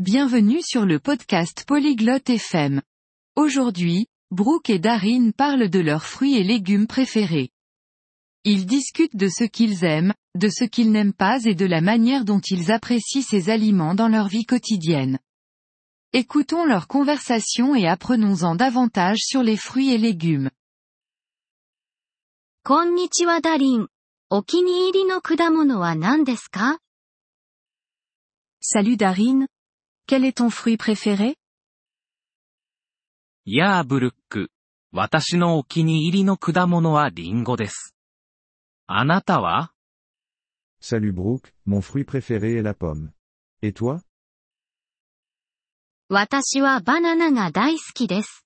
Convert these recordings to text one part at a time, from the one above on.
Bienvenue sur le podcast Polyglotte FM. Aujourd'hui, Brooke et Darin parlent de leurs fruits et légumes préférés. Ils discutent de ce qu'ils aiment, de ce qu'ils n'aiment pas et de la manière dont ils apprécient ces aliments dans leur vie quotidienne. Écoutons leur conversation et apprenons-en davantage sur les fruits et légumes. Salut Darin, Quel est ton fruit préféré やあブルック。私のお気に入りの果物はリンゴです。あなたは Salut Brooke, mon fruit préféré est la pomme. Et toi 私はバナナが大好きです。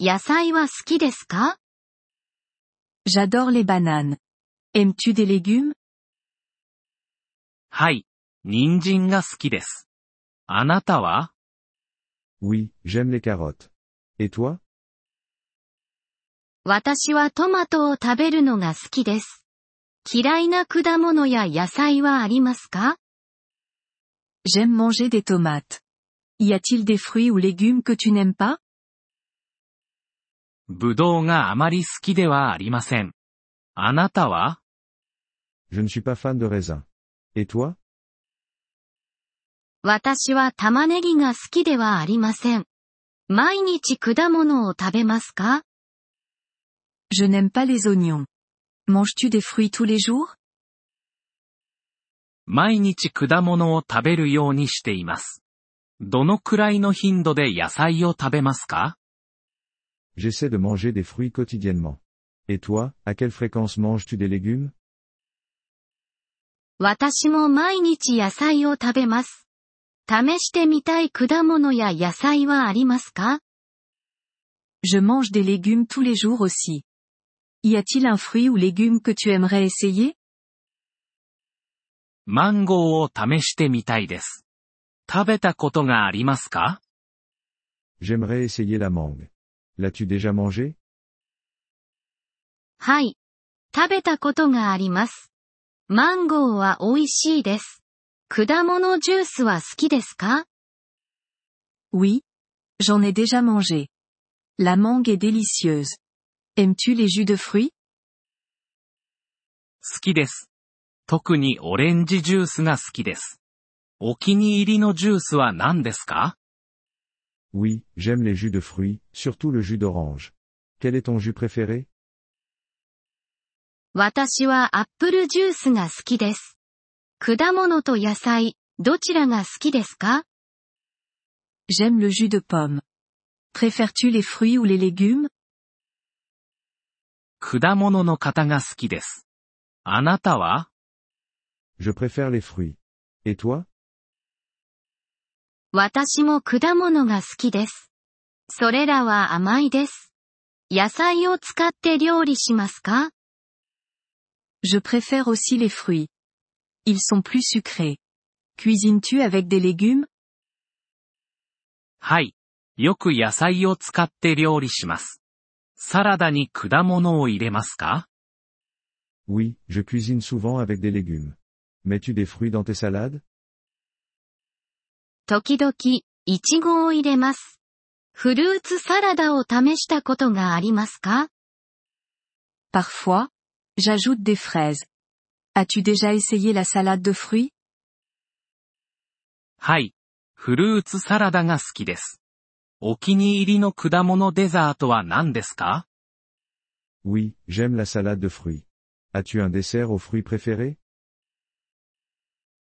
野菜は好きですか J'adore les bananes. Aimes-tu des légumes はい。人参が好きです。あなたは Oui, j'aime les carottes. Et toi 私はトマトを食べるのが好きです。嫌いな果物や野菜はありますか J'aime manger des tomates. Y a-t-il des fruits ou légumes que tu n'aimes pas ぶどうがあまり好きではありません。あなたは Je ne suis pas fan de raisin. Et toi 私は玉ねぎが好きではありません。毎日果物を食べますか Je n'aime pas les oignons. Manges-tu des fruits tous les jours 毎日果物を食べるようにしています。どのくらいの頻度で野菜を食べますか J'essaie de manger des fruits quotidiennement. Et toi, à quelle fréquence manges-tu des légumes 私も毎日野菜を食べます。試してみたい果物や野菜はありますか Je mange des légumes tous les jours aussi. Y a-t-il un fruit ou légume que tu aimerais essayer マンゴーを試してみたいです。食べたことがありますか J'aimerais essayer la mangue. L'as-tu déjà mangé はい。食べたことがあります。マンゴーは美味しいです。果物ジュースは好きですか Oui. J'en ai déjà mangé. La mangue est délicieuse. Aimes-tu les jus de fruits 好きです。特にオレンジジュースが好きです。お気に入りのジュースは何ですか Oui, j'aime les jus de fruits, surtout le jus d'orange. Quel est ton jus préféré 私はアップルジュースが好きです。 果物と野菜、どちらが好きですか J'aime le jus de pomme. Préfères-tu les fruits ou les légumes 果物の方が好きです。あなたは Je préfère les fruits. Et toi 私も果物が好きです。それらは甘いです。野菜を使って料理しますか Je préfère aussi les fruits. Ils sont plus sucrés. Cuisines-tu avec des légumes はい。よく野菜を使って料理します。サラダに果物を入れますか Oui, je cuisine souvent avec des légumes. Mets-tu des fruits dans tes salades 時々、いちごを入れます。フルーツサラダを試したことがありますか Parfois, j'ajoute des fraises. As-tu déjà essayé la salade de fruits はい。フルーツサラダが好きです。お気に入りの果物デザートは何ですか Oui, j'aime la salade de fruits. As-tu un dessert aux fruits préférés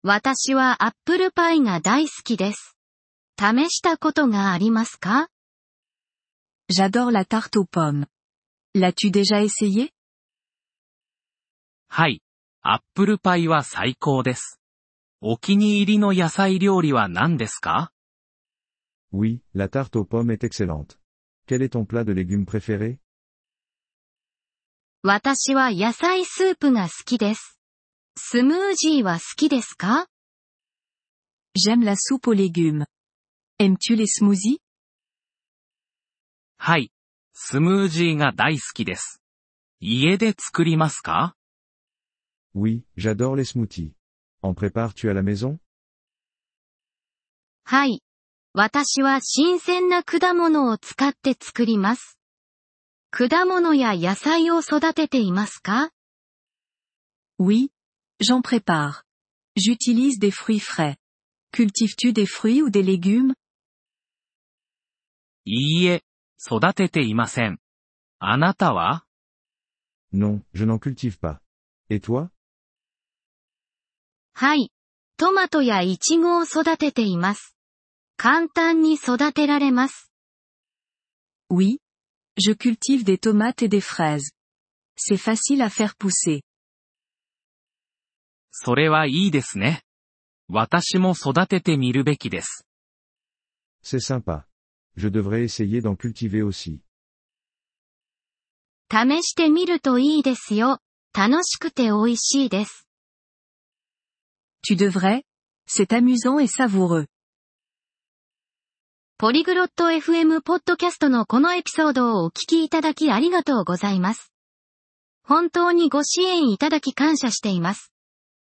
私はアップルパイが大好きです。試したことがありますか J'adore la tarte aux pommes. L'as-tu déjà essayé はい。アップルパイは最高です。お気に入りの野菜料理は何ですか Oui, la tarte aux pommes est excellente. Quel est ton plat de légumes préféré 私は野菜スープが好きです。スムージーは好きですか J'aime la soupe aux légumes. Aimes-tu les smoothies はい。スムージーが大好きです。家で作りますか Oui, j'adore les smoothies. En prépares-tu à la maison はい。私は新鮮な果物を使って作ります。果物や野菜を育てていますか Oui. J'en prépare. J'utilise des fruits frais. Cultives-tu des fruits ou des légumes いいえ、育てていません。あなたは Non, je n'en cultive pas. Et toi はい。トマトやイチゴを育てています。簡単に育てられます。Oui. Je cultive des tomates et des fraises. C'est facile à faire pousser. それはいいですね。私も育ててみるべきです。C'est sympa. Je devrais essayer d'en cultiver aussi. 試してみるといいですよ。楽しくて美味しいです。Tu devrais C'est amusant et savoureux. ポリグロット FM ポッドキャストのこのエピソードをお聞きいただきありがとうございます。本当にご支援いただき感謝しています。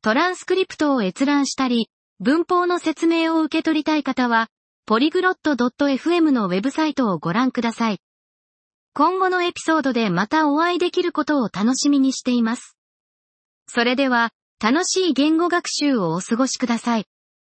トランスクリプトを閲覧したり、文法の説明を受け取りたい方は、ポリグロット .fm のウェブサイトをご覧ください。今後のエピソードでまたお会いできることを楽しみにしています。それでは、楽しい言語学習をお過ごしください。